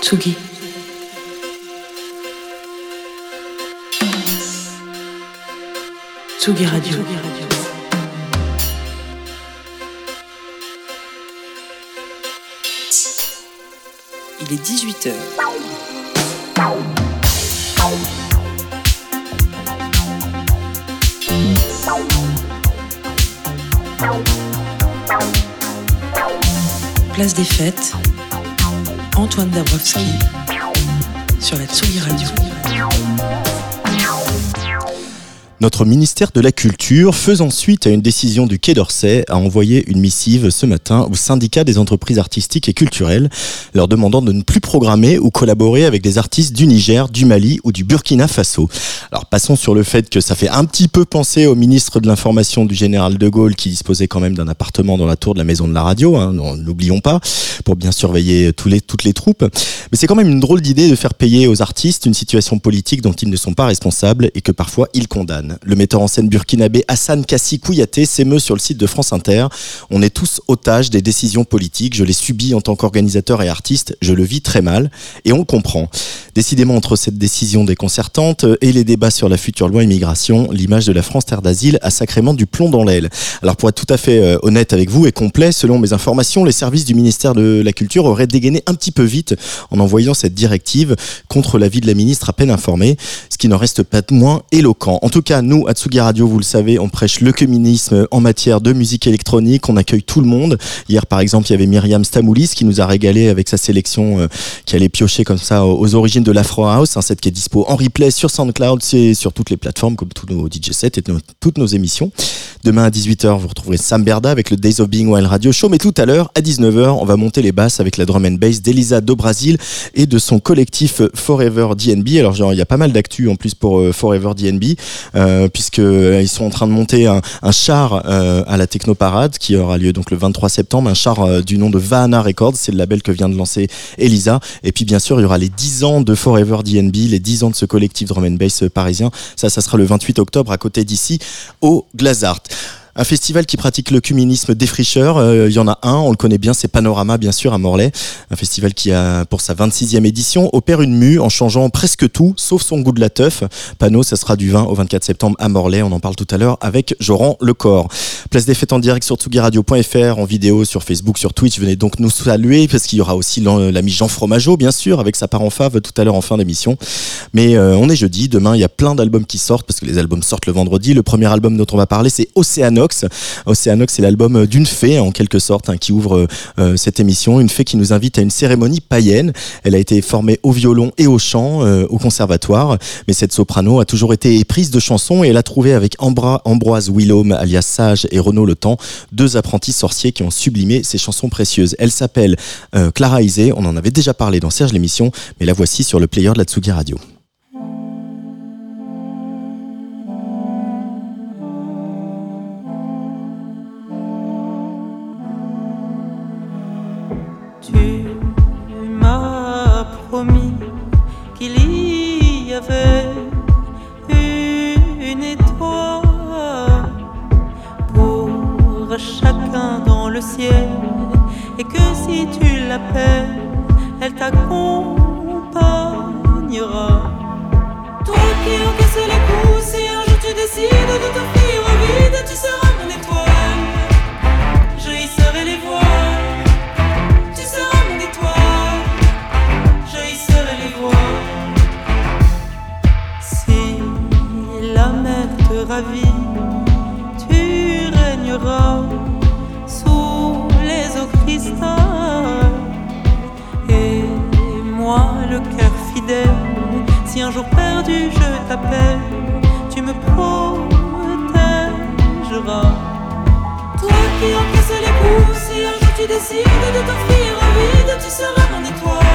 Tsugi. Tsugi Radio. Il est 18h. Place des fêtes. Antoine Dabrowski sur la Tsugi Radio. Notre ministère de la Culture, faisant suite à une décision du Quai d'Orsay, a envoyé une missive ce matin au syndicat des entreprises artistiques et culturelles, leur demandant de ne plus programmer ou collaborer avec des artistes du Niger, du Mali ou du Burkina Faso. Alors passons sur le fait que ça fait un petit peu penser au ministre de l'Information du général de Gaulle qui disposait quand même d'un appartement dans la tour de la maison de la radio, hein, n'oublions pas, pour bien surveiller toutes les troupes. Mais c'est quand même une drôle d'idée de faire payer aux artistes une situation politique dont ils ne sont pas responsables et que parfois ils condamnent. Le metteur en scène burkinabé Hassan Kassi Kouyaté s'émeut sur le site de France Inter. On est tous otages des décisions politiques. Je l'ai subi en tant qu'organisateur et artiste. Je le vis très mal. Et on le comprend. Décidément, entre cette décision déconcertante et les débats sur la future loi immigration, l'image de la France terre d'asile a sacrément du plomb dans l'aile. Alors pour être tout à fait euh, honnête avec vous et complet, selon mes informations, les services du ministère de la Culture auraient dégainé un petit peu vite en envoyant cette directive contre l'avis de la ministre à peine informée, ce qui n'en reste pas moins éloquent. En tout cas, nous, à Tsugi Radio, vous le savez, on prêche le communisme en matière de musique électronique. On accueille tout le monde. Hier, par exemple, il y avait Myriam Stamoulis qui nous a régalé avec sa sélection euh, qui allait piocher comme ça aux origines de l'Afro House. Un set qui est dispo en replay sur SoundCloud, c'est sur toutes les plateformes comme tous nos DJ sets et toutes nos émissions. Demain à 18h, vous retrouverez Sam Berda avec le Days of Being Wild Radio Show. Mais tout à l'heure, à 19h, on va monter les basses avec la drum and bass d'Elisa do Brasil et de son collectif Forever DNB. Alors, genre, il y a pas mal d'actu en plus pour euh, Forever DNB. Euh, puisque euh, ils sont en train de monter un, char euh, à la Technoparade qui aura lieu donc le 23 septembre, un char du nom de Vahana Records, c'est le label que vient de lancer Elisa. Et puis bien sûr, il y aura les 10 ans de Forever DNB, les 10 ans de ce collectif drum and bass parisien. Ça, ça sera le 28 octobre à côté d'ici au Glazart. Un festival qui pratique le cuminisme défricheur. Euh, il y en a un, on le connaît bien, c'est Panorama, bien sûr, à Morlaix. Un festival qui a, pour sa 26e édition, opère une mue en changeant presque tout, sauf son goût de la teuf. Panneau, ça sera du 20 au 24 septembre à Morlaix. On en parle tout à l'heure avec Joran Lecor. Place des fêtes en direct sur tsugiradio.fr, en vidéo sur Facebook, sur Twitch. Venez donc nous saluer parce qu'il y aura aussi l'ami Jean Fromageau, bien sûr, avec sa part en fave tout à l'heure en fin d'émission. Mais euh, on est jeudi. Demain, il y a plein d'albums qui sortent parce que les albums sortent le vendredi. Le premier album dont on va parler, c'est Océano Océanox. c'est l'album d'une fée, en quelque sorte, hein, qui ouvre euh, cette émission. Une fée qui nous invite à une cérémonie païenne. Elle a été formée au violon et au chant euh, au conservatoire. Mais cette soprano a toujours été éprise de chansons et elle a trouvé avec Ambroise Willaume, alias Sage, et Renaud Le Temps, deux apprentis sorciers qui ont sublimé ces chansons précieuses. Elle s'appelle euh, Clara Isé. On en avait déjà parlé dans Serge l'émission, mais la voici sur le player de la Tsugi Radio. Une étoile pour chacun dans le ciel et que si tu l'appelles, elle t'accompagnera. Toi qui encaisses les coups, si un jour tu décides de t'offrir tu régneras sous les eaux cristal. Et moi, le cœur fidèle, si un jour perdu je t'appelle, tu me protégeras. Toi qui encaisses les coups, si un jour tu décides de t'offrir un vide, tu seras mon étoile.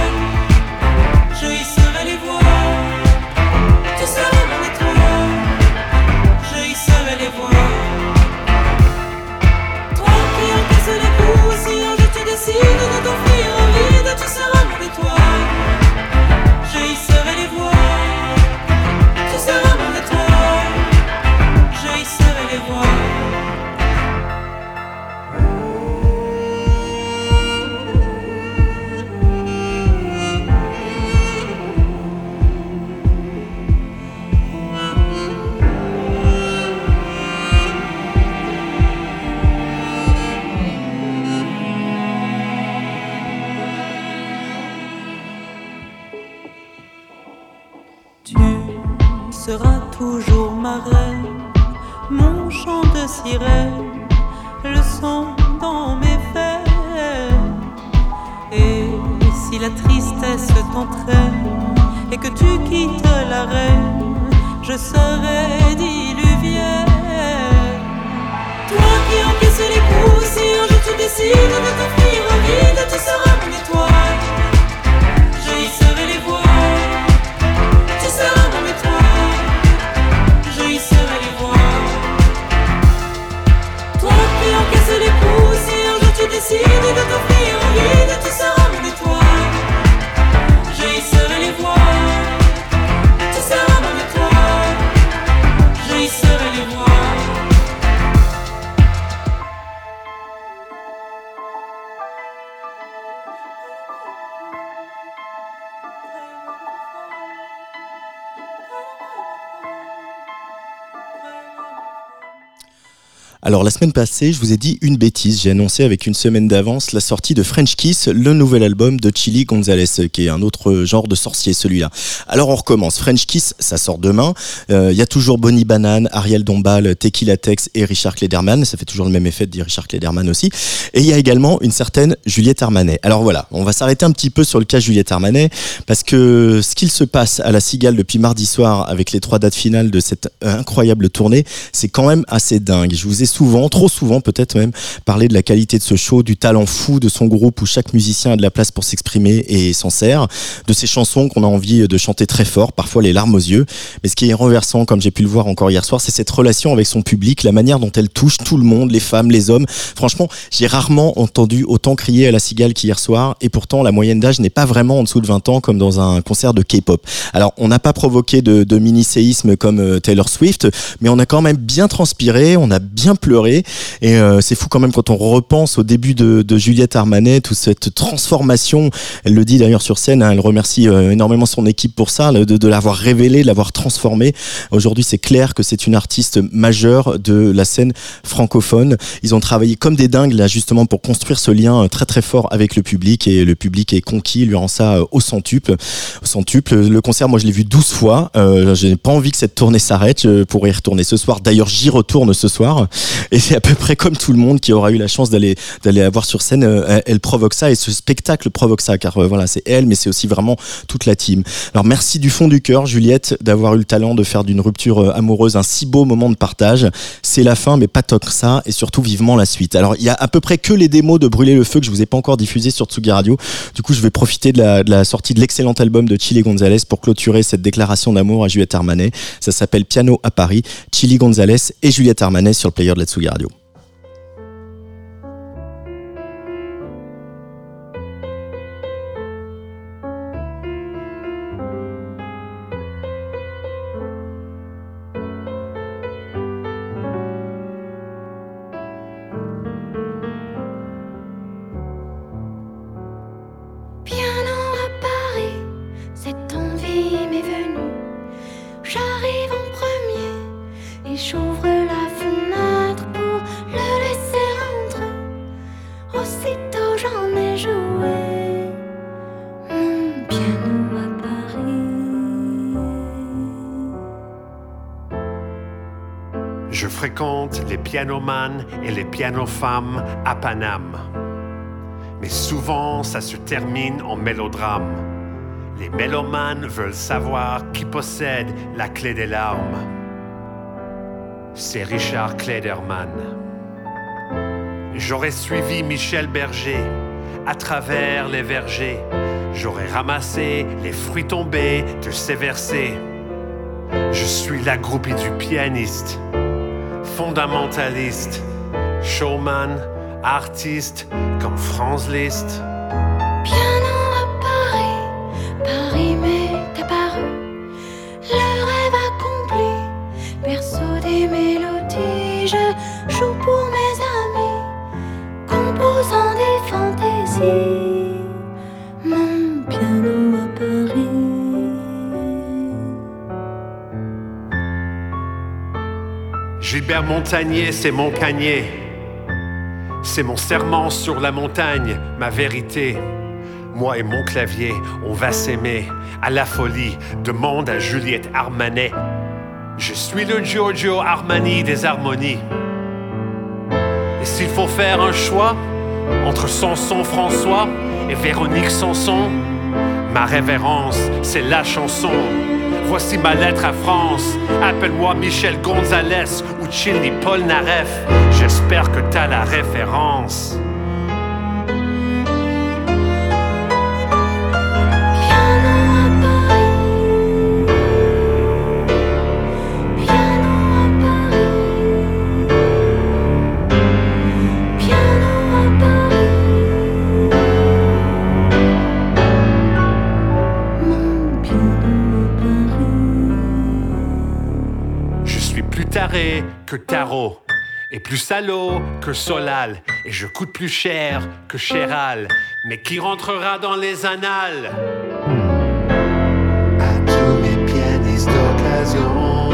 Un jour tu décides Alors la semaine passée, je vous ai dit une bêtise. J'ai annoncé avec une semaine d'avance la sortie de French Kiss, le nouvel album de Chili Gonzalez, qui est un autre genre de sorcier celui-là. Alors on recommence. French Kiss, ça sort demain. Euh, Il y a toujours Bonnie Banane, Ariel Dombal, Tequila Tex et Richard Klederman. Ça fait toujours le même effet de dire Richard Klederman aussi. Et il y a également une certaine Juliette Armanet. Alors voilà, on va s'arrêter un petit peu sur le cas Juliette Armanet parce que ce qu'il se passe à la Cigale depuis mardi soir avec les trois dates finales de cette incroyable tournée, c'est quand même assez dingue. Je vous ai souvent, trop souvent peut-être même, parlé de la qualité de ce show, du talent fou de son groupe où chaque musicien a de la place pour s'exprimer et s'en sert, de ces chansons qu'on a envie de chanter très fort, parfois les larmes aux yeux. Mais ce qui est renversant, comme j'ai pu le voir encore hier soir, c'est cette relation avec son public, la manière dont elle touche tout le monde, les femmes, les hommes. Franchement, j'ai rarement entendu autant crier à la cigale qu'hier soir, et pourtant la moyenne d'âge n'est pas vraiment en dessous de 20 ans comme dans un concert de K-pop. Alors, on n'a pas provoqué de, de mini-séisme comme euh, Taylor Swift, mais on a quand même bien transpiré, on a bien pleuré, et euh, c'est fou quand même quand on repense au début de, de Juliette Armanet, toute cette transformation, elle le dit d'ailleurs sur scène, hein, elle remercie euh, énormément son équipe pour ça, de, de l'avoir révélé, de l'avoir transformé. Aujourd'hui, c'est clair que c'est une artiste majeure de la scène francophone. Ils ont travaillé comme des dingues là justement pour construire ce lien euh, très très fort avec le public et le public est conquis, lui rend ça euh, au centuple. Au centuple. Le concert, moi je l'ai vu 12 fois. Euh, je n'ai pas envie que cette tournée s'arrête. Je pourrais y retourner ce soir. D'ailleurs, j'y retourne ce soir. Et c'est à peu près comme tout le monde qui aura eu la chance d'aller d'aller la voir sur scène. euh, elle- provoque ça et ce spectacle provoque ça car euh, voilà, c'est elle, mais c'est aussi vraiment toute la team. Alors merci du fond du cœur, Juliette, d'avoir eu le talent de faire d'une rupture euh, amoureuse un si beau moment de partage. C'est la fin, mais pas que ça, et surtout vivement la suite. Alors il y a à peu près que les démos de Brûler le feu que je vous ai pas encore diffusé sur Tsugi Radio. Du coup, je vais profiter de la, la sortie de l'excellent album de Chili Gonzalez pour clôturer cette déclaration d'amour à Juliette Armanet. Ça s'appelle Piano à Paris, Chili Gonzalez et Juliette Armanet sur le player de la Tsugi à Paname. Mais souvent, ça se termine en mélodrame. Les mélomanes veulent savoir qui possède la clé des larmes. C'est Richard Klederman. J'aurais suivi Michel Berger à travers les vergers. J'aurais ramassé les fruits tombés de ses versets. Je suis la groupie du pianiste fondamentaliste, showman, artiste comme Franz Liszt. Piano à Paris, Paris m'est apparu. Le rêve accompli, berceau des mélodies. Je joue pour mes amis, composant des fantaisies. Mon piano à Paris. Gilbert Montagnier, c'est mon canier. C'est mon serment sur la montagne, ma vérité. Moi et mon clavier, on va s'aimer à la folie. Demande à Juliette Armanet. Je suis le Giorgio Armani des harmonies. Et s'il faut faire un choix entre Samson François et Véronique Sanson, ma révérence, c'est la chanson. Voici ma lettre à France. Appelle-moi Michel Gonzalez ou Chili Polnareff. J'espère que t'as la référence. Que tarot. Et plus salaud que Solal. Et je coûte plus cher que Chéral. Mais qui rentrera dans les annales? À tous mes pianistes d'occasion.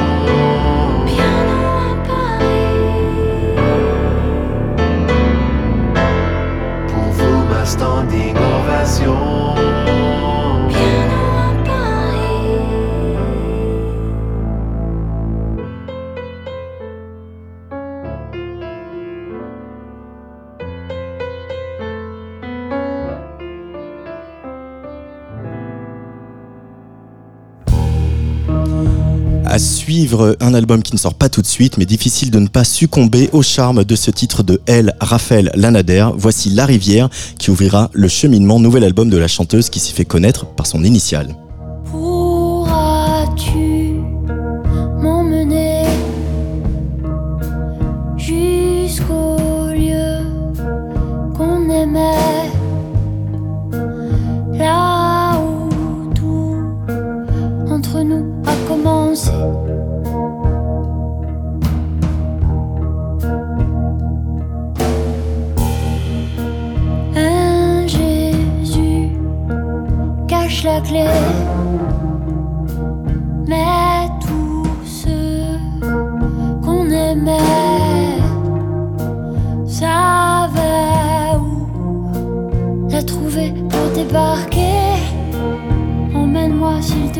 Pour vous, ma standing ovation. Un album qui ne sort pas tout de suite, mais difficile de ne pas succomber au charme de ce titre de L. Raphaël Lanader. Voici La Rivière qui ouvrira le cheminement, nouvel album de la chanteuse qui s'y fait connaître par son initiale.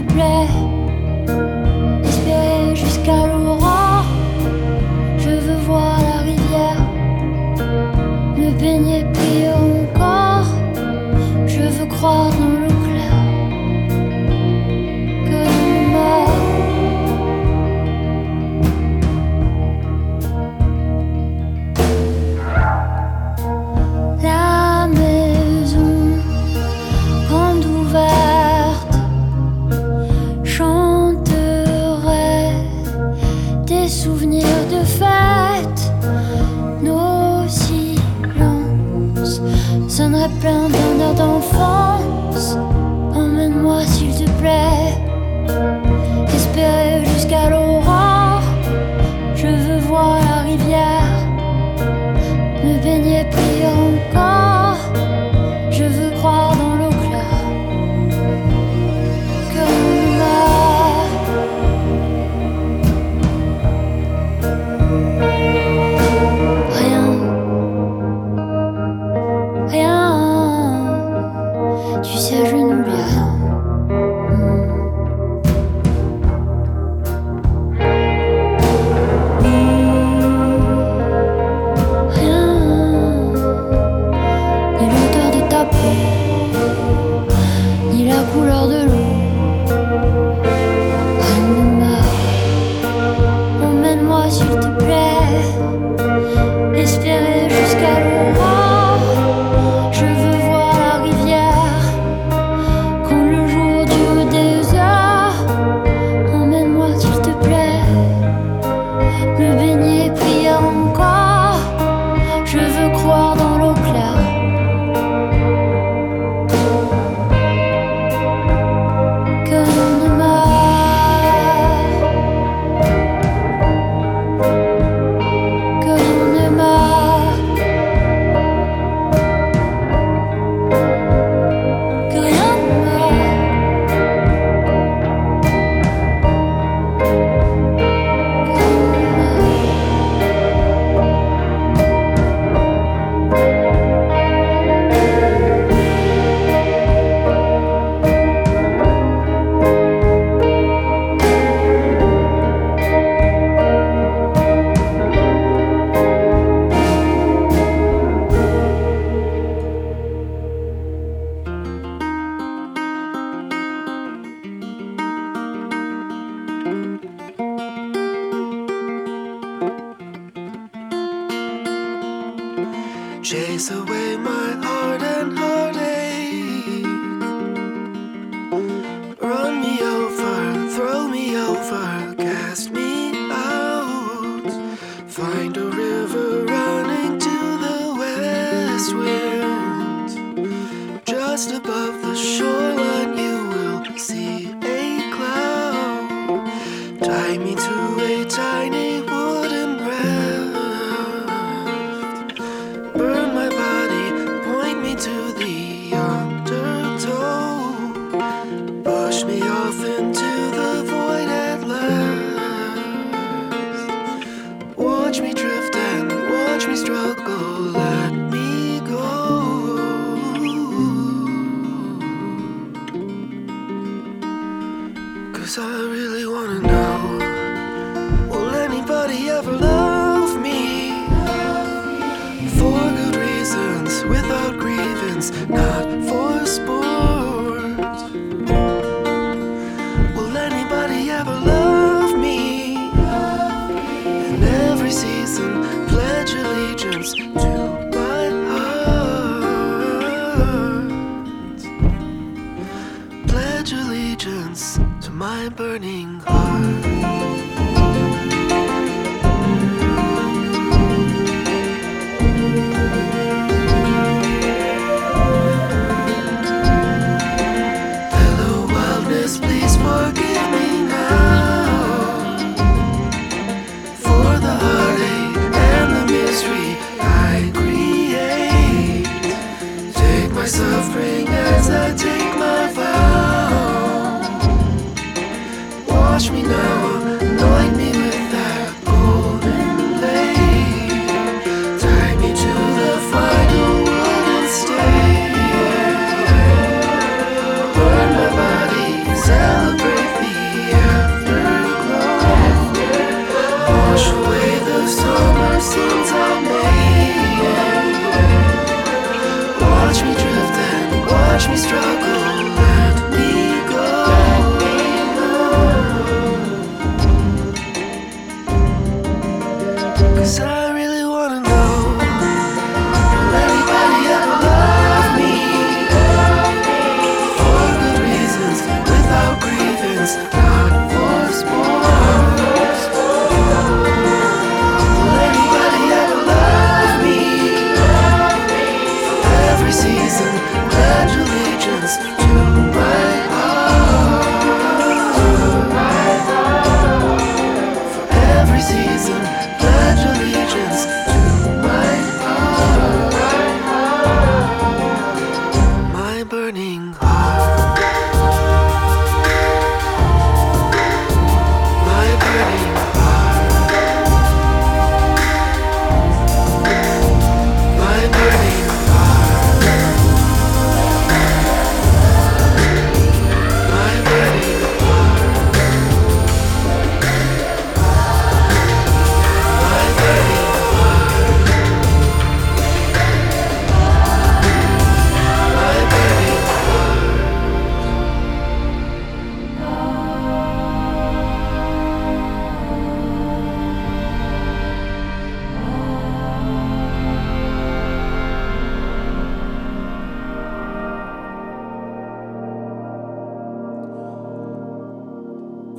S'il plein d'un air d'enfance. Emmène-moi s'il te plaît, espérer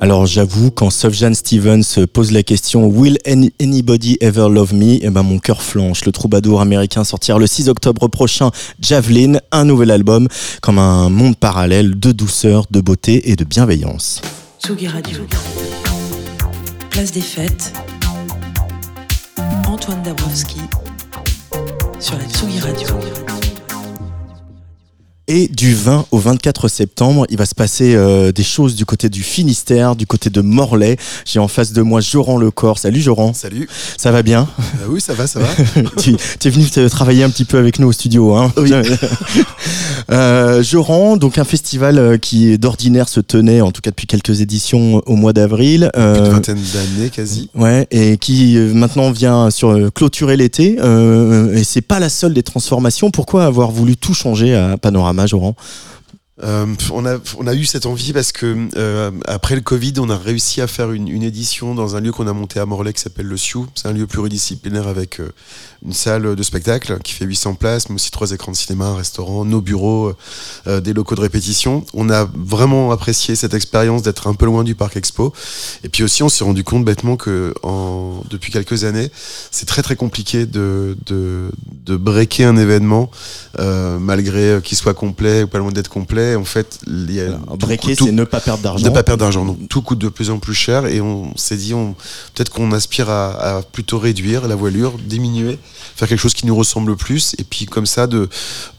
Alors j'avoue, quand Sufjan Stevens pose la question Will any- anybody ever love me? Eh ben mon cœur flanche. Le troubadour américain sortira le 6 octobre prochain Javelin, un nouvel album, comme un monde parallèle de douceur, de beauté et de bienveillance. Tsugi Radio. Place des fêtes. Antoine Dabrowski sur la Tsugi Radio. Et du 20 au 24 septembre, il va se passer euh, des choses du côté du Finistère, du côté de Morlaix. J'ai en face de moi Joran Lecor. Salut Joran, Salut. ça va bien? Euh, oui, ça va, ça va. tu, tu es venu te travailler un petit peu avec nous au studio. Hein? Oui. euh, Joran, donc un festival euh, qui d'ordinaire se tenait, en tout cas depuis quelques éditions, au mois d'avril. Une Euh, vingtaine d'années quasi. Ouais, et qui maintenant vient sur clôturer l'été. Euh, et c'est pas la seule des transformations. Pourquoi avoir voulu tout changer à Panorama, Joran Euh, on, a, on a eu cette envie parce que euh, après le Covid, on a réussi à faire une, une édition dans un lieu qu'on a monté à Morlaix qui s'appelle le Sioux. C'est un lieu pluridisciplinaire avec euh, une salle de spectacle qui fait 800 places, mais aussi trois écrans de cinéma, un restaurant, nos bureaux, euh, des locaux de répétition. On a vraiment apprécié cette expérience d'être un peu loin du parc expo. Et puis aussi, on s'est rendu compte bêtement que en, depuis quelques années, c'est très très compliqué de, de, de breaker un événement malgré qu'il soit complet ou pas loin d'être complet. En fait, il y a Alors, breaker, c'est ne pas perdre d'argent. ne pas perdre d'argent. Donc tout coûte de plus en plus cher et on s'est dit, on, peut-être qu'on aspire à, à plutôt réduire la voilure, diminuer, faire quelque chose qui nous ressemble plus et puis comme ça de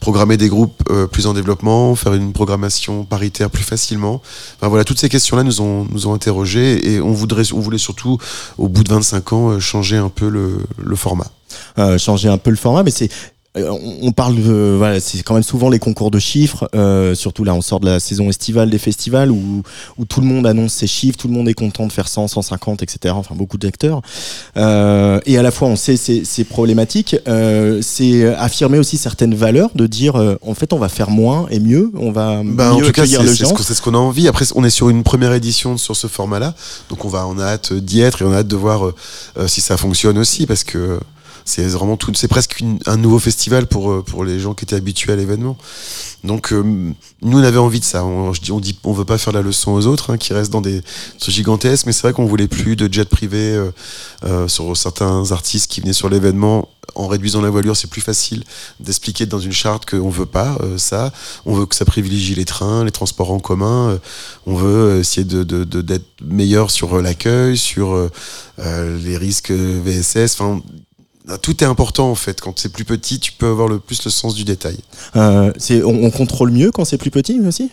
programmer des groupes euh, plus en développement, faire une programmation paritaire plus facilement. Enfin voilà, toutes ces questions-là nous ont nous ont interrogés et on voudrait, on voulait surtout au bout de 25 ans euh, changer un peu le, le format. euh, changer un peu le format, mais c'est on on parle voilà c'est quand même souvent les concours de chiffres euh, surtout là on sort de la saison estivale des festivals où, où tout le monde annonce ses chiffres tout le monde est content de faire 100 150 etc enfin beaucoup d'acteurs. Euh, et à la fois on sait ces, problématiques euh, c'est affirmer aussi certaines valeurs de dire euh, en fait on va faire moins et mieux on va Bah, en mieux tout cas, le que- c'est ce qu'on a envie. Après, on est sur une première édition sur ce format-là, donc on va, on a hâte d'y être et on a hâte de voir euh, euh, si ça fonctionne aussi, parce que c'est vraiment tout, c'est presque une- un nouveau festival pour euh, pour les gens qui étaient habitués à l'événement. Donc euh, nous, on avait envie de ça. On, on dit, on veut pas faire la leçon aux autres, hein, qui restent dans des trucs gigantesques, mais c'est vrai qu'on voulait plus de jet privé euh, euh, sur certains artistes qui venaient sur l'événement. En réduisant la voilure, c'est plus facile d'expliquer dans une charte qu'on veut pas euh, ça. On veut que ça privilégie les trains, les transports en commun. euh, on veut essayer de de- de- d'être meilleur sur l'accueil, sur les risques VSS. Enfin, tout est important en fait. Quand c'est plus petit, tu peux avoir le plus le sens du détail. Euh, on, on contrôle mieux quand c'est plus petit aussi?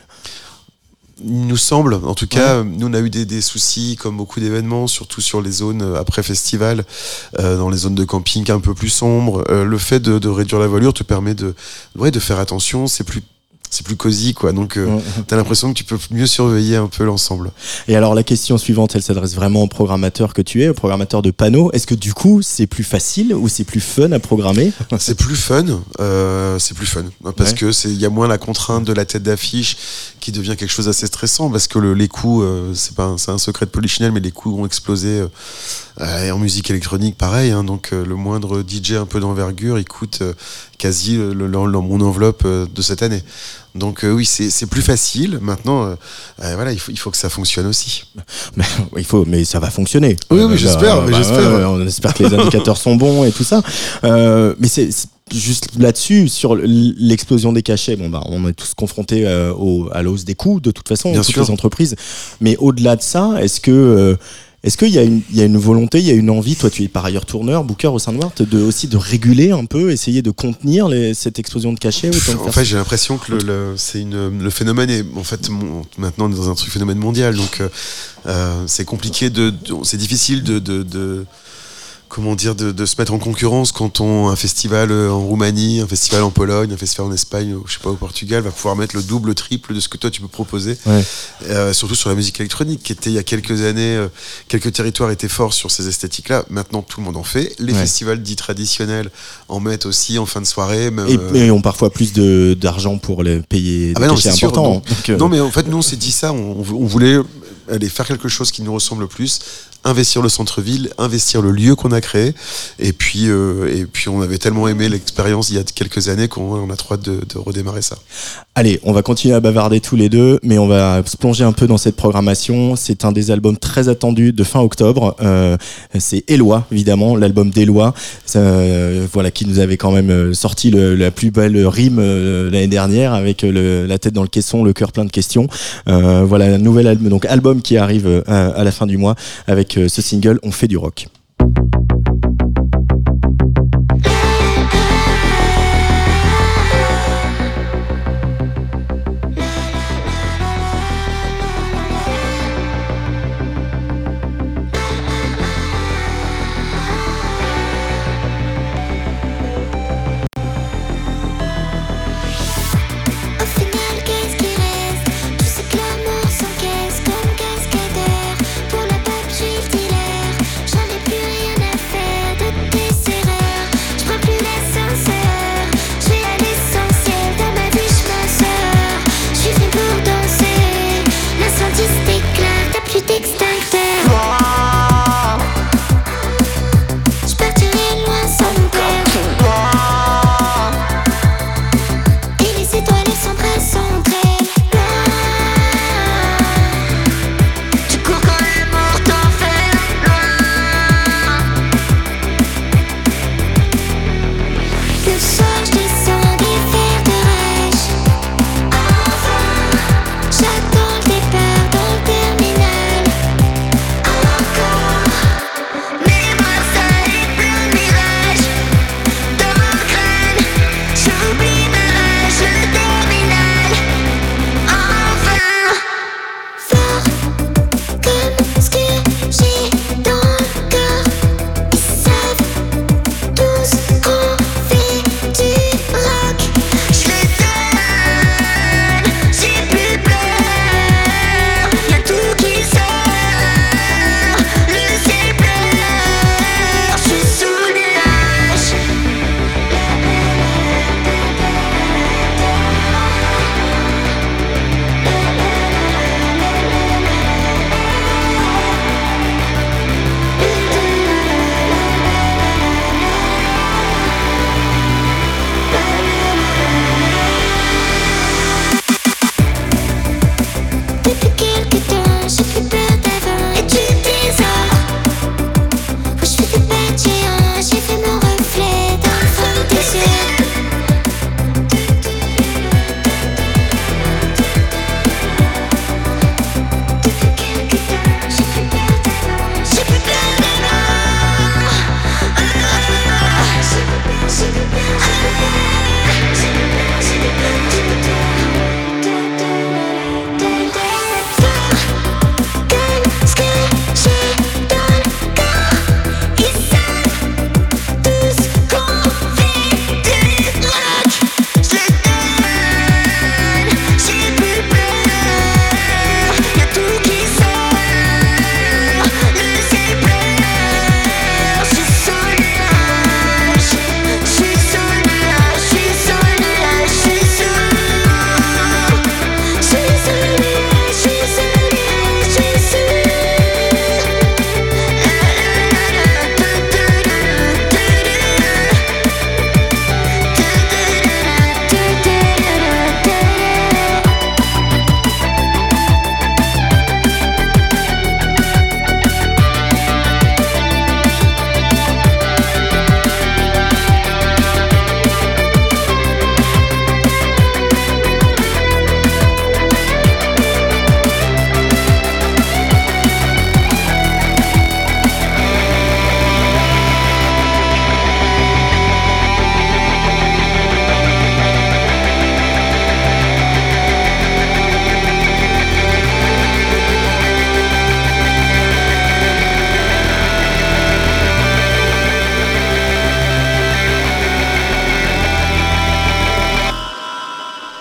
Il nous semble, en tout cas, nous on a eu des, des soucis comme beaucoup d'événements, surtout sur les zones euh, après festival, euh, dans les zones de camping un peu plus sombres. Euh, le fait de, de réduire la voilure te permet de, ouais, de faire attention. C'est plus, c'est plus cosy quoi. Donc euh, Ouais. t'as l'impression que tu peux mieux surveiller un peu l'ensemble. Et alors la question suivante, elle s'adresse vraiment au programmateur que tu es, au programmateur de panneaux. Est-ce que du coup c'est plus facile ou c'est plus fun à programmer? C'est plus fun, euh, c'est plus fun parce Ouais. que c'est il y a moins la contrainte de la tête d'affiche qui devient quelque chose d'assez stressant parce que le, les coûts euh, c'est pas un, c'est un secret de Polichinelle mais les coûts ont explosé euh, euh, et en musique électronique pareil hein, donc le moindre DJ un peu d'envergure il coûte quasi le, mon enveloppe de cette année donc euh, oui c'est plus facile maintenant euh, euh, voilà il faut il faut que ça fonctionne aussi Mais, il faut, mais ça va fonctionner. Oui, oui, j'espère, j'espère. ouais, on espère que les indicateurs sont bons et tout ça. Mais c'est juste là-dessus sur l'explosion des cachets. Bon bah, on est tous confrontés euh, au, à la hausse des coûts de toute façon, Bien toutes sûr. les entreprises. Mais au-delà de ça, est-ce que euh, est-ce qu'il y, a une- il y a une volonté, il y a une envie, toi tu es par ailleurs tourneur, booker au sein de Wart, de, aussi de réguler un peu, essayer de contenir les- cette explosion de cachets En fait, j'ai l'impression que le, le- c'est une, le phénomène est en fait mon- maintenant on est dans un truc phénomène mondial, donc euh, euh, c'est compliqué de, de- c'est difficile de, de, de- comment dire de, de se mettre en concurrence quand on un festival euh, en Roumanie, un festival en Pologne, un festival en Espagne, je sais pas au Portugal va pouvoir mettre le double, le triple de ce que toi tu peux proposer. Ouais. Euh, surtout sur la musique électronique qui était il y a quelques années, euh, quelques territoires étaient forts sur ces esthétiques-là. Maintenant tout le monde en fait. Les Ouais. festivals dits traditionnels en mettent aussi en fin de soirée. Même, Et, euh, et ont parfois plus d'argent pour les payer Ah bah non, c'est sûr, importants. non. Donc, Non, mais en fait, nous, on s'est dit ça. On, on voulait aller faire quelque chose qui nous ressemble le plus, investir le centre-ville, investir le lieu qu'on a créé. Et puis, euh, et puis, on avait tellement aimé l'expérience il y a quelques années qu'on on a trop hâte de, redémarrer ça. Allez, on va continuer à bavarder tous les deux, mais on va se plonger un peu dans cette programmation. C'est un des albums très attendus de fin octobre. Euh, c'est Éloi, évidemment, l'album d'Éloi, Ça, euh, voilà, qui nous avait quand même sorti la plus belle rime l'année dernière avec la tête dans le caisson, le cœur plein de questions. Voilà, un nouvel album, donc album qui arrive euh, à la fin du mois avec euh, ce single On fait du rock.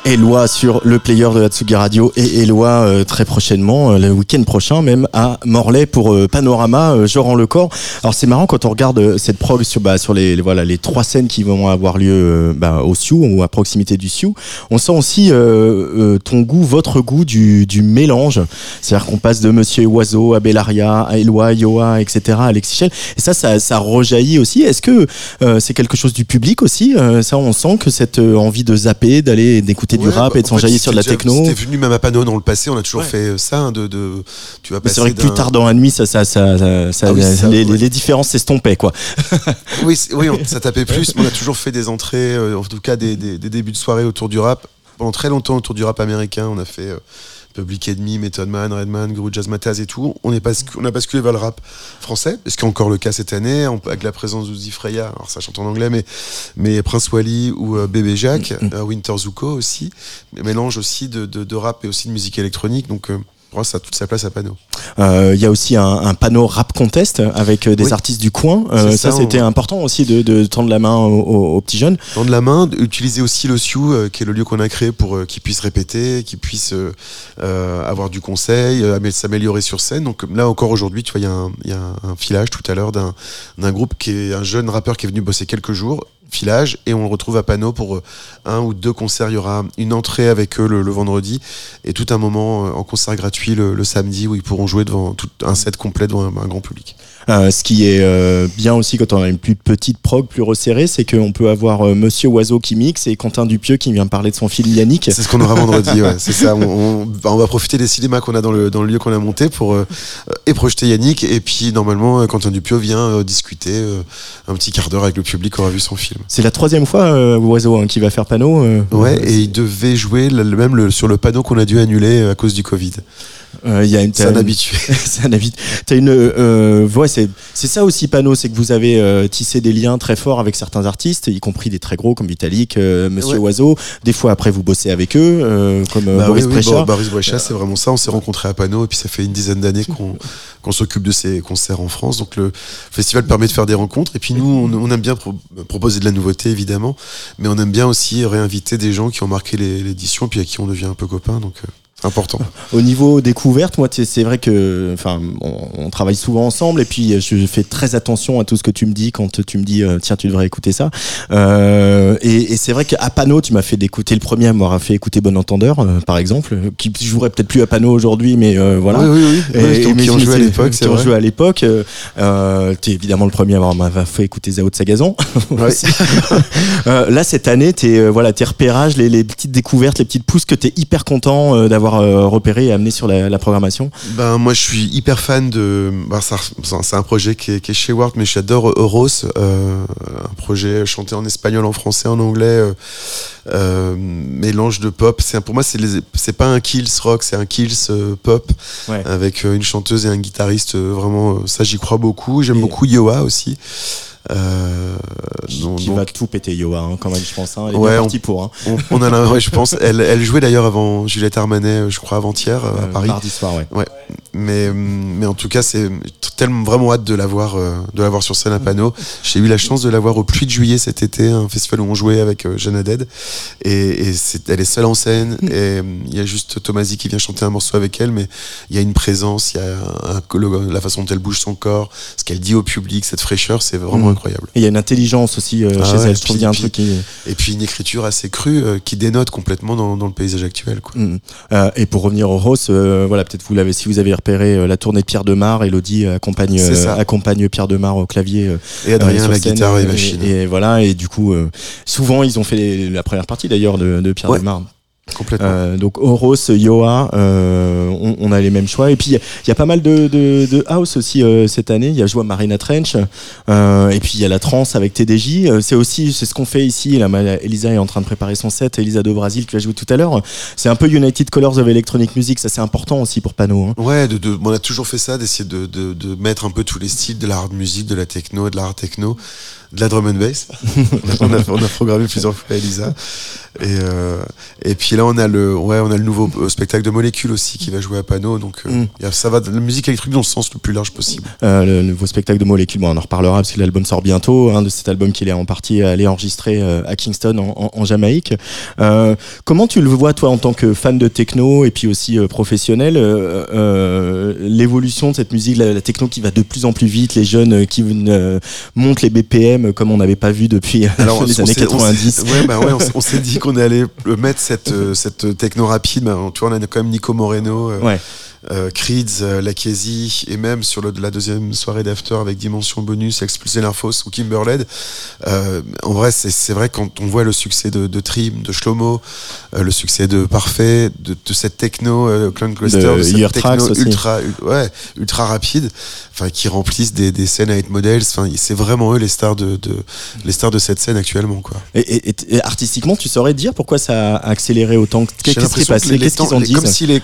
Eloi sur le player de Hatsugi Radio et Eloi euh, très prochainement, euh, le week-end prochain même à Morlaix pour euh, Panorama, euh, Je rends le corps. Alors c'est marrant quand on regarde euh, cette prog sur, bah, sur les, voilà, les trois scènes qui vont avoir lieu euh, bah, au Sioux ou à proximité du Sioux. On sent aussi ton goût, votre goût du, du mélange. C'est-à-dire qu'on passe de Monsieur Oiseau à Bellaria, à Eloi, Yoa, etc., à Alexis Chel. Et ça, ça, ça rejaillit aussi. Est-ce que c'est quelque chose du public aussi Ça, on sent que cette envie de zapper, d'aller d'écouter du Ouais, rap bah, et de en fait, s'enjailler sur de la techno. C'était venu même à Pano dans le passé, on a toujours Ouais. fait euh, ça, hein, de, de, tu vas c'est vrai que plus tard dans la nuit, ça, ça, ça, Ah oui, ça, les, ouais. les différences s'estompaient, quoi. Oui, oui on- ça tapait plus, mais on a toujours fait des entrées, euh, en tout cas des, des- des débuts de soirée autour du rap. Pendant très longtemps autour du rap américain, on a fait euh, Public Enemy, Method Man, Redman, Guru Jazz Mataz et tout. On, est bascu- on a basculé vers le rap français, ce qui est encore le cas cette année, avec la présence d'Uzi Freya, alors ça chante en anglais, mais, mais Prince Wally ou euh, Bébé Jacques, euh, Winter Zuko aussi, mélange aussi de, de- de rap et aussi de musique électronique, donc moi ça a toute sa place à Pano. Euh, Il y a aussi un, un panneau rap contest avec euh, des Oui. artistes du coin. Euh, ça, ça, c'était on- important aussi de, de tendre la main aux, aux- petits jeunes. Tendre la main, utiliser aussi le Sioux, euh, qui est le lieu qu'on a créé pour euh, qu'ils puissent répéter, qu'ils puissent euh, euh, avoir du conseil, euh, amé- s'améliorer sur scène. Donc là encore aujourd'hui, tu vois, il y a un, il y a un filage tout à l'heure d'un d'un groupe qui est un jeune rappeur qui est venu bosser quelques jours filage et on le retrouve à Pano pour euh, un ou deux concerts. Il y aura une entrée avec eux le, vendredi et tout un moment euh, en concert gratuit le, samedi où ils pourront jouer devant tout un set complet devant un grand public. Euh, ce qui est euh, bien aussi quand on a une plus petite prog, plus resserrée, c'est qu'on peut avoir euh, Monsieur Oiseau qui mixe et Quentin Dupieux qui vient parler de son film Yannick. C'est ce qu'on aura vendredi, ouais, c'est ça. On, on- bah, on va profiter des cinémas qu'on a dans le, dans le lieu qu'on a monté pour et projeter Yannick. Et puis normalement, Quentin Dupieux vient discuter un petit quart d'heure avec le public qui aura vu son film. C'est la troisième fois Oiseau hein, qui va faire panneau. Ouais, et il devait jouer le, même le- sur le panneau qu'on a dû annuler à cause du Covid. Euh, il y a une, C'est un habitué. c'est un habit. T'as une, euh, ouais, c'est, c'est ça aussi panneau, c'est que vous avez euh, tissé des liens très forts avec certains artistes, y compris des très gros comme Vitalik, euh, Monsieur Ouais. Oiseau. Des fois après vous bossez avec eux, comme Bah Boris oui, Brecha. Boris Brecha, c'est vraiment ça. On s'est rencontrés à Pano et puis ça fait une dizaine d'années qu'on qu'on s'occupe de ces concerts en France. Donc le festival permet de faire des rencontres. Et puis nous, on, on aime bien pro- proposer de la nouveauté, évidemment, mais on aime bien aussi réinviter des gens qui ont marqué les- l'édition puis à qui on devient un peu copains. Donc important. Au niveau découverte, moi, tu sais, c'est vrai que, enfin, on, on travaille souvent ensemble et puis euh, je fais très attention à tout ce que tu me dis quand tu me dis, euh, tiens, tu devrais écouter ça. Euh, et et c'est vrai qu'à Pano, tu m'as fait d'écouter le premier, à m'avoir fait écouter Bon Entendeur, euh, par exemple, qui jouerait peut-être plus à Pano aujourd'hui, mais euh, voilà. Oui, oui, oui. Et- qui ont- mais qui ont je- joué à c'est- l'époque, qui c'est ont vrai. joué à l'époque. T'es évidemment le premier à avoir m'avoir fait écouter Zao de Sagazan. Ouais. Euh, là, cette année, tes euh, voilà, tes repérages, les, les petites découvertes, les petites pousses que t'es hyper content euh, d'avoir euh, repéré et amené sur la, la programmation. Ben moi je suis hyper fan de. ben, c'est un projet qui est, qui est chez Ward, mais j'adore Euros, euh, un projet chanté en espagnol, en français, en anglais, euh, euh, mélange de pop. Pour moi c'est pas un Kills rock, c'est un Kills pop Ouais. avec une chanteuse et un guitariste. vraiment, ça j'y crois beaucoup. J'aime beaucoup Yoa aussi. Euh, non, qui donc, va tout péter Yoa hein, quand même je pense hein. elle est Ouais, partie pour hein. on, on a la- ouais, je pense. Elle, elle jouait d'ailleurs avant Juliette Armanet, euh, je crois avant-hier euh, à Euh, Paris. mardi soir ouais Mais, mais en tout cas, c'est tellement vraiment hâte de la voir, euh, de la voir sur scène à Pano. J'ai eu la chance de la voir au Pluie de Juillet cet été, un festival où on jouait avec euh, Jeanne Haddad. Et, et c'est, elle est seule en scène. Et euh, il y a juste Tomasi qui vient chanter un morceau avec elle, mais il y a une présence, il y a un- le- la façon dont elle bouge son corps, ce qu'elle dit au public, cette fraîcheur, c'est vraiment Mhm. incroyable. et il y a une intelligence aussi euh, Ah chez ouais, elle je trouve qu'il y a un puis- truc qui Et puis une écriture assez crue euh, qui dénote complètement dans, dans le paysage actuel. Quoi. Mm. Euh, et pour revenir au Ross, euh, voilà, peut-être vous l'avez, si vous avez repéré euh, la tournée de Pierre Demar, Elodie accompagne, C'est euh, accompagne Pierre Demar au clavier. euh, Et Adrien, euh, sur la guitare et euh, machine. Et, voilà, et du coup, euh, souvent ils ont fait les- la première partie d'ailleurs de, de Pierre Ouais. Demar. Complètement. Euh, donc Oros, Yoa, euh, on, on a les mêmes choix. Et puis il y a- pas mal de, de, de house aussi euh, cette année. Il y a joué Marina Trench. Et puis il y a la trance avec TDJ. C'est aussi c'est ce qu'on fait ici. Là, Elisa est en train de préparer son set. Elisa de Brasil qui va jouer tout à l'heure. C'est un peu United Colors of Electronic Music. Ça c'est important aussi pour Pano. hein. Ouais, de, on a toujours fait ça, d'essayer de, mettre un peu tous les styles, de la hard music, de la techno, de la hard techno, de la drum and bass. on, a, on a programmé plusieurs fois Elisa. Et, euh, et puis là, on a le, ouais, on a le nouveau euh, spectacle de Molécules aussi qui va jouer à Pano. Donc, euh, Mm. ça va la musique électrique dans le sens le plus large possible. Le nouveau spectacle de Molécule, bon, on en reparlera parce que l'album sort bientôt. Un de cet album qu'il est en partie allé enregistrer à Kingston en, en- en Jamaïque. Comment tu le vois toi en tant que fan de techno et puis aussi professionnel l'évolution de cette musique, la, la techno qui va de plus en plus vite, les jeunes qui montent les BPM comme on n'avait pas vu depuis Alors, les années s'est- on 90. s'est- Ouais, bah ouais, on, s- on s'est dit qu'on allait euh, mettre cette, euh, cette techno rapide. Tu vois, on a quand même Nico Moreno, euh. Euh, Creeds, euh, Lakezzi, et même sur le- la deuxième soirée d'after avec Dimension Bonus, Expulser l'Infos ou Kimberled. Euh, en vrai, c'est vrai quand on voit le succès de, de Trim, de Shlomo, euh, le succès de Parfait, de, de cette techno, euh, Clone Cluster, De de, cette techno ultra, ul- ouais, ultra rapide, enfin qui remplissent des, des scènes à 8 models. Enfin, c'est vraiment eux les stars de, de les stars de cette scène actuellement, quoi. Et, et- et- artistiquement, tu saurais dire pourquoi ça a accéléré autant? Qu'est-ce qui est l'impression que passé? Qu'est-ce qu'ils ont dit comme ça? si les,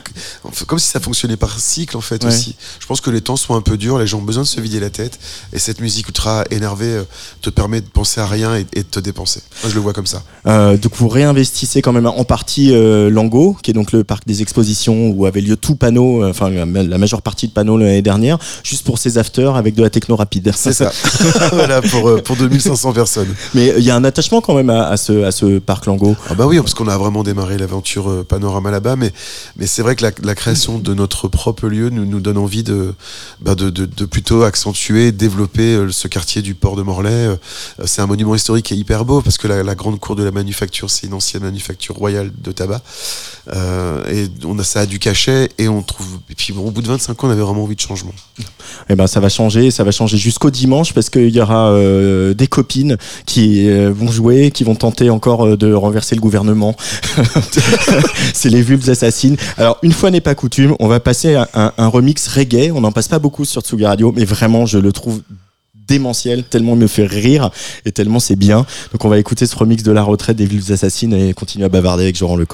comme si ça fonctionnait par cycle en fait Ouais. aussi. Je pense que les temps sont un peu durs, les gens ont besoin de se vider la tête et cette musique ultra énervée euh, te permet de penser à rien et, et de te dépenser. Moi je le vois comme ça. Euh, donc vous réinvestissez quand même en partie euh, Lango, qui est donc le parc des expositions où avait lieu tout panneau, enfin la la majeure partie de panneau l'année dernière, juste pour ces afters avec de la techno rapide. C'est ça. voilà pour pour 2500 personnes. Mais il y a un attachement quand même à, à ce, à ce parc Lango. Ah bah oui, parce qu'on a vraiment démarré l'aventure Panorama là-bas, mais, mais c'est vrai que la, la création de notre propre lieu nous, nous donne envie de, bah de, de, plutôt accentuer, développer euh, ce quartier du port de Morlaix. Euh, C'est un monument historique qui est hyper beau, parce que la, grande cour de la manufacture, c'est une ancienne manufacture royale de tabac. Euh, et on a ça a du cachet, et on trouve. Et puis au bout de 25 ans, on avait vraiment envie de changement. Et ben ça va changer, ça va changer jusqu'au dimanche parce qu'il y aura des copines qui vont jouer, qui vont tenter encore de renverser le gouvernement. C'est les vulves assassines. Alors une fois n'est pas coutume, on va passer un, un remix reggae. On n'en passe pas beaucoup sur Tsugi Radio, mais vraiment je le trouve démentiel, tellement il me fait rire et tellement c'est bien. Donc on va écouter ce remix de la retraite des vulves assassines et continuer à bavarder avec Joran Le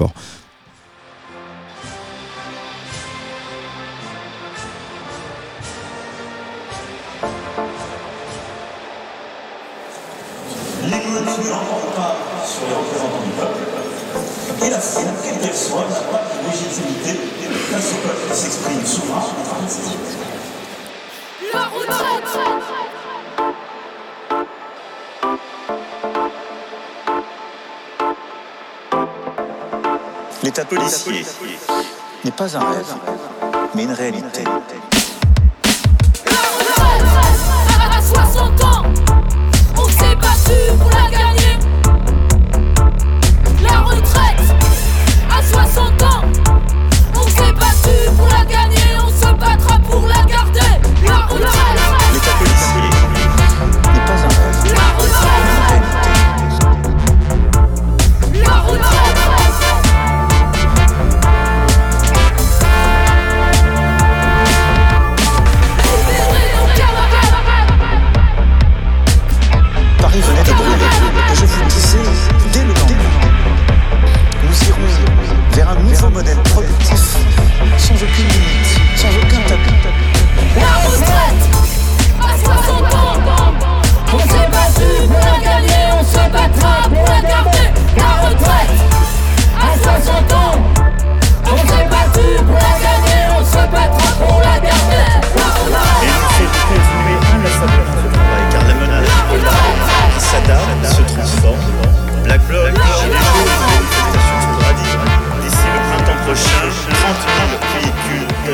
L'état policier n'est pas un rêve, mais une réalité. La retraite à 60 ans On s'est battu pour la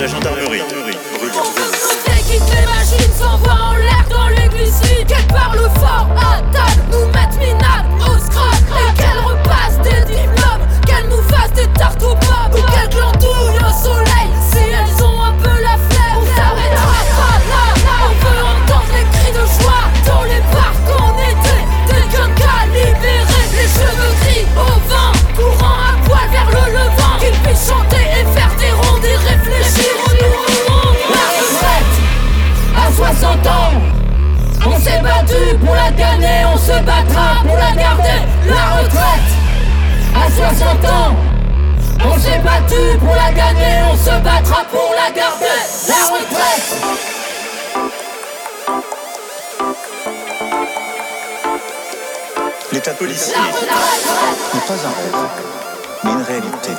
la gendarmerie se battra pour la garder La retraite à 60 ans On s'est battu pour la gagner, on se battra pour la garder La retraite L'État policier. n'est pas un rêve, mais une réalité.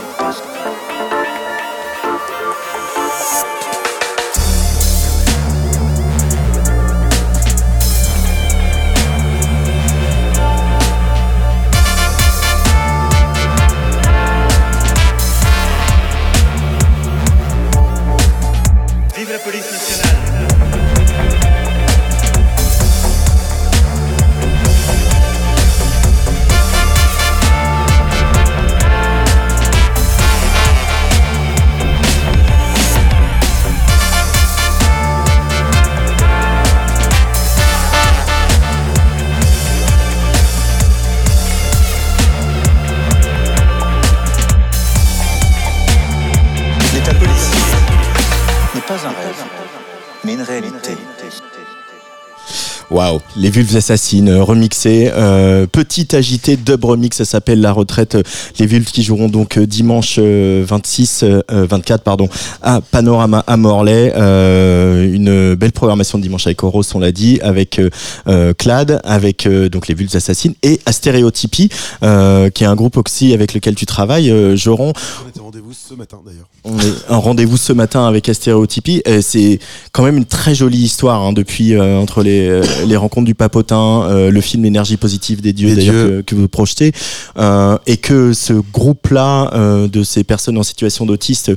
Waouh, les vulves assassines euh, remixées, euh, petit agité dub remix, ça s'appelle La Retraite. Euh, Les vulves qui joueront donc euh, dimanche euh, 26, euh, euh, 24 pardon, à Panorama à Morlaix. Euh, une belle programmation de dimanche avec Oros, on l'a dit, avec euh, euh, Clad, avec euh, donc les vulves assassines et Astéréotypie, euh, qui est un groupe aussi avec lequel tu travailles, euh, Joran. On était rendez-vous ce matin d'ailleurs. On est un rendez-vous ce matin avec Astéréotypie. Euh, C'est quand même une très jolie histoire hein, depuis euh, entre les, euh, les rencontres du papotin, euh, le film Énergie positive des dieux d'ailleurs que, que vous projetez, euh, et que ce groupe-là euh, de ces personnes en situation d'autiste,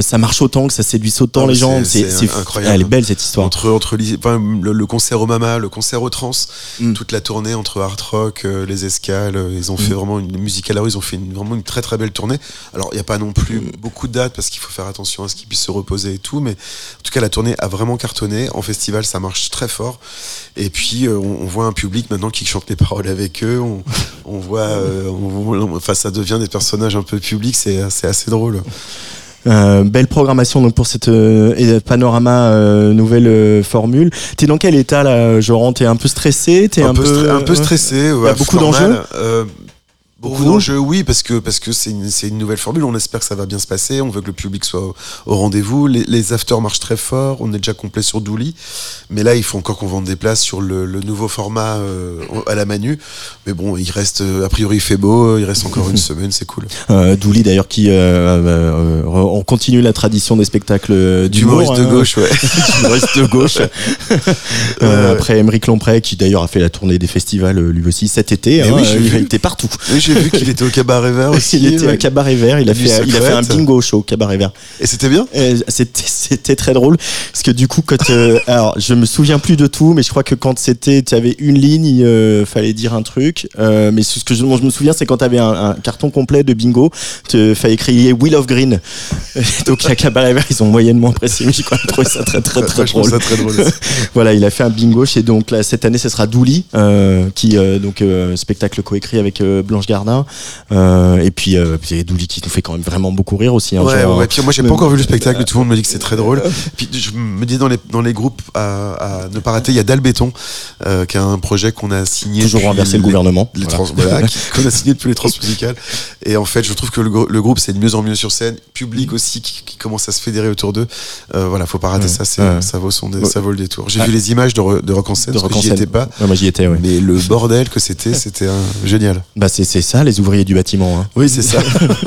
ça marche autant, que ça séduit autant Ah, les gens. c'est- incroyable. Elle est belle cette histoire. Entre, entre enfin, le, le concert au Mama, le concert au Trans, Mm. toute la tournée entre Art Rock, les escales, ils ont fait vraiment une musique à la rue, ils ont fait une- vraiment une très très belle tournée. Alors il n'y a pas non plus beaucoup de dates parce qu'il faut faire attention à ce qu'ils puissent se reposer et tout, mais en tout cas la tournée a vraiment cartonné. En festival ça marche très fort. Et puis euh, on, on voit un public maintenant qui chante les paroles avec eux, on, on voit, euh, on- enfin ça devient des personnages un peu publics, c'est assez drôle. Euh, belle programmation donc pour cette euh, et- panorama euh, nouvelle formule. T'es dans quel état là, Joran T'es un peu stressé? T'es un, un, peu, stre- un peu stressé. ouais, beaucoup normal. d'enjeux Euh, Beaucoup d'enjeux, oui, parce que parce que c'est une, c'est une nouvelle formule. On espère que ça va bien se passer. On veut que le public soit au, au rendez-vous. Les, les afters marchent très fort. On est déjà complet sur Douli, mais là il faut encore qu'on vende des places sur le, le nouveau format euh, à la Manu. Mais bon, il reste euh, a priori il fait beau. Il reste encore une semaine, c'est cool. Euh, Douli d'ailleurs qui euh, euh, euh, on continue la tradition des spectacles D'humoriste d'humour de hein. gauche, ouais. D'humoriste de gauche. Euh, après Émeric Lompré qui d'ailleurs a fait la tournée des festivals euh, lui aussi cet été. Hein, oui, euh, il était partout. Oui, j'ai vu qu'il était au cabaret vert aussi. il était ouais. à Cabaret Vert. Il a fait il a fait un bingo show au Cabaret Vert. Et c'était bien? Et C'était très drôle parce que du coup quand euh, alors je me souviens plus de tout mais je crois que quand c'était tu avais une ligne il euh, fallait dire un truc euh, mais ce que je, me souviens c'est quand tu avais un, un carton complet de bingo tu fallait crier Wheel of Green donc à Cabaret Vert ils ont moyennement apprécié mais j'ai quand même trouvé ça très très très drôle ça très drôle. aussi. voilà, il a fait un bingo chez donc là cette année ce sera Douli euh, qui euh, donc euh, spectacle coécrit avec euh, Blanche Gardin euh, et puis euh, puis Douli qui nous fait quand même vraiment beaucoup rire aussi hein, Ouais, genre, ouais. Puis moi, j'ai pas encore vu le spectacle. Tout le monde me dit que c'est très drôle. Puis je me dis dans les dans les groupes à, à ne pas rater, il y a Dalbéton, euh, qui a un projet qu'on a signé. toujours renverser le gouvernement Les Voilà. trans, voilà, qu'on a signé depuis les transmusicales. Et en fait, je trouve que le, gr- le groupe c'est de mieux en mieux sur scène, public aussi qui, qui commence à se fédérer autour d'eux. Euh, voilà, faut pas rater Ouais, ça. C'est ça vaut son ça vaut le détour. J'ai Ah. vu les images de, re- de Rock en scène, parce que j'y étais pas. Moi j'y étais ouais. Mais le bordel que c'était, c'était génial. Bah c'est ça les ouvriers du bâtiment. hein. Oui, c'est ça.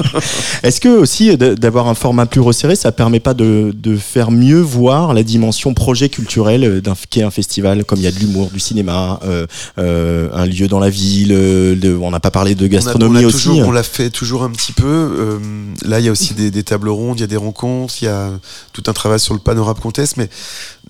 Est-ce que aussi d- d'avoir un format plus resserré, ça permet pas de, de faire mieux voir la dimension projet culturel euh, d'un qu'est un festival, comme il y a de l'humour, du cinéma, euh, euh, un lieu dans la ville. euh, de- on n'a pas parlé de On a- gastronomie on a aussi. toujours- on l'a fait toujours un petit peu. Euh, là, il y a aussi des, des tables rondes, il y a des rencontres, il y a tout un travail sur le panorama contest. Mais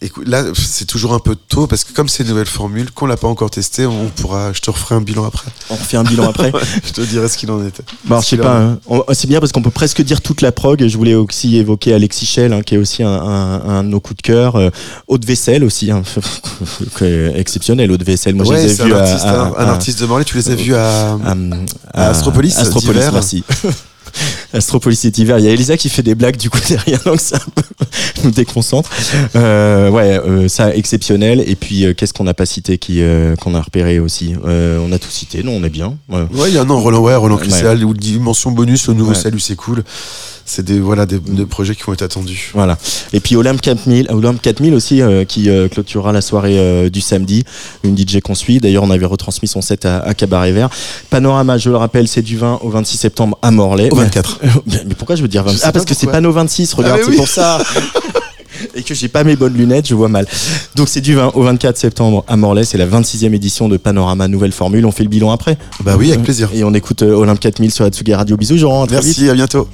écoute, là, c'est toujours un peu tôt parce que comme c'est une nouvelle formule, qu'on l'a pas encore testé, on pourra. Je te referai un bilan après. On refait un bilan après. je te dirai ce qu'il en était. Bah, alors, je sais pas, hein. C'est bien parce qu'on peut presque dire toute la prog. Je voulais aussi évoquer Alexis Schell, hein, qui est aussi un, un, un de nos coups de cœur. Euh, Haute Vaisselle aussi, hein. Exceptionnel Haute Vaisselle. Moi, je les ai vus un, à- artiste, à- un, artiste de Morlaix. Tu les as vus à. à, Astropolis, Astropolis, merci. Astropolis cet hiver. Il y a Elisa qui fait des blagues du coup derrière, donc ça nous déconcentre. Euh, ouais, euh, ça exceptionnel. Et puis euh, qu'est-ce qu'on n'a pas cité qui qu'on a repéré aussi? On a tout cité, non On est bien. Ouais. Ouais, il y a non, Roland, ouais, Roland Ouais. Cristal ou dimension bonus, le nouveau Ouais. salut, c'est cool. c'est des voilà des, des projets qui vont être attendus. Voilà. Et puis Olympe 4000, Olympe 4000 aussi qui clôturera la soirée du samedi. Une DJ qu'on suit. D'ailleurs, on avait retransmis son set à, à Cabaret Vert. Panorama, je le rappelle, c'est du 20 au 26 septembre à Morlaix. Au 24. Mais, pourquoi je veux dire 26 Je sais Ah parce que c'est pourquoi. Pano 26. Regarde, Ah, c'est oui. pour ça. Et que j'ai pas mes bonnes lunettes, je vois mal. Donc c'est du 20 au 24 septembre à Morlaix, c'est la 26e édition de Panorama Nouvelle Formule. On fait le bilan après. Bah oui, avec plaisir. Et on écoute euh, Olympe 4000 sur la Tsugi Radio. Bisous, Jean. Merci, à bientôt.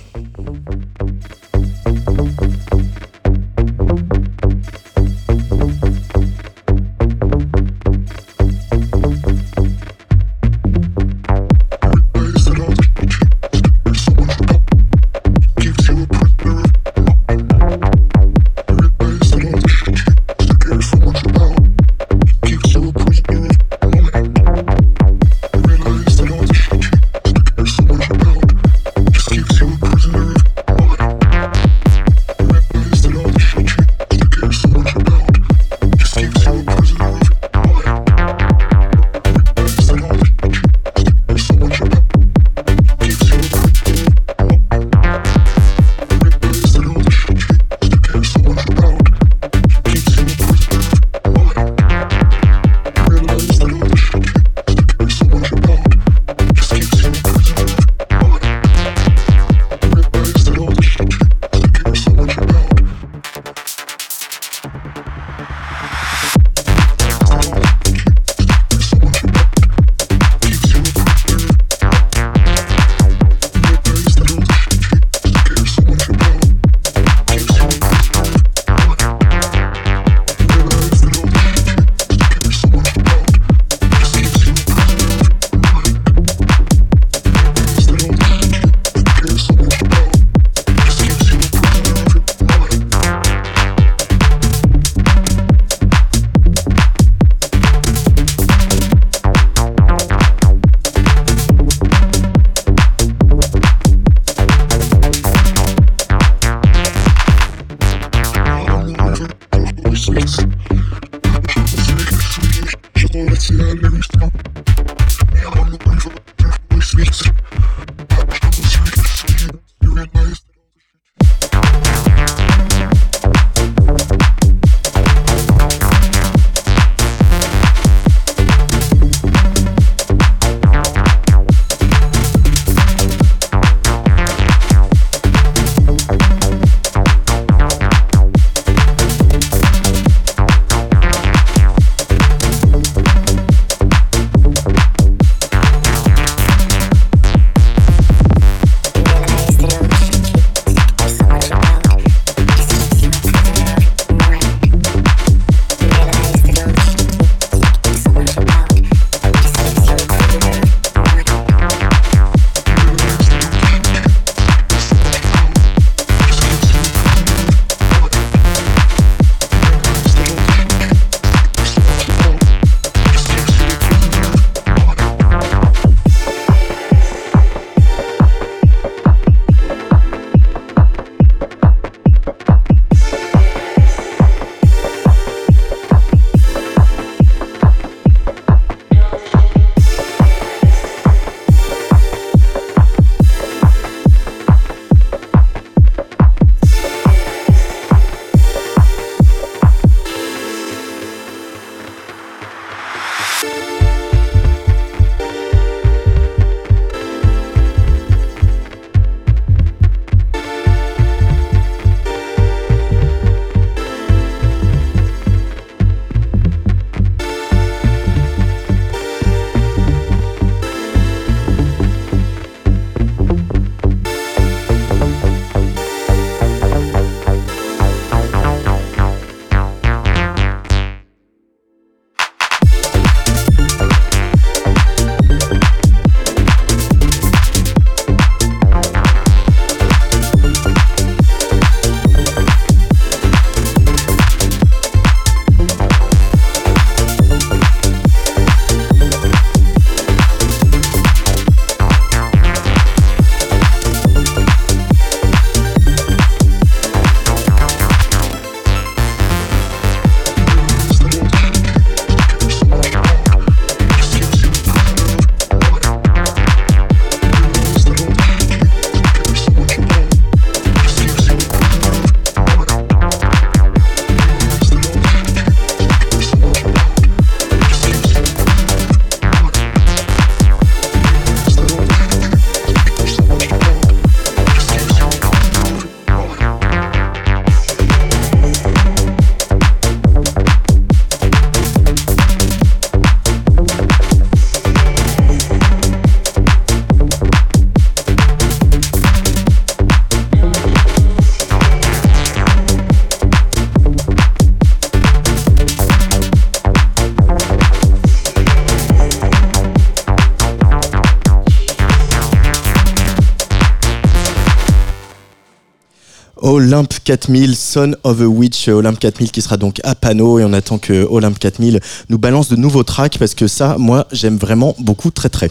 4000, Son of a Witch, Olympe 4000 qui sera donc à Pano et on attend que Olympe 4000 nous balance de nouveaux tracks parce que ça, moi, j'aime vraiment beaucoup très très.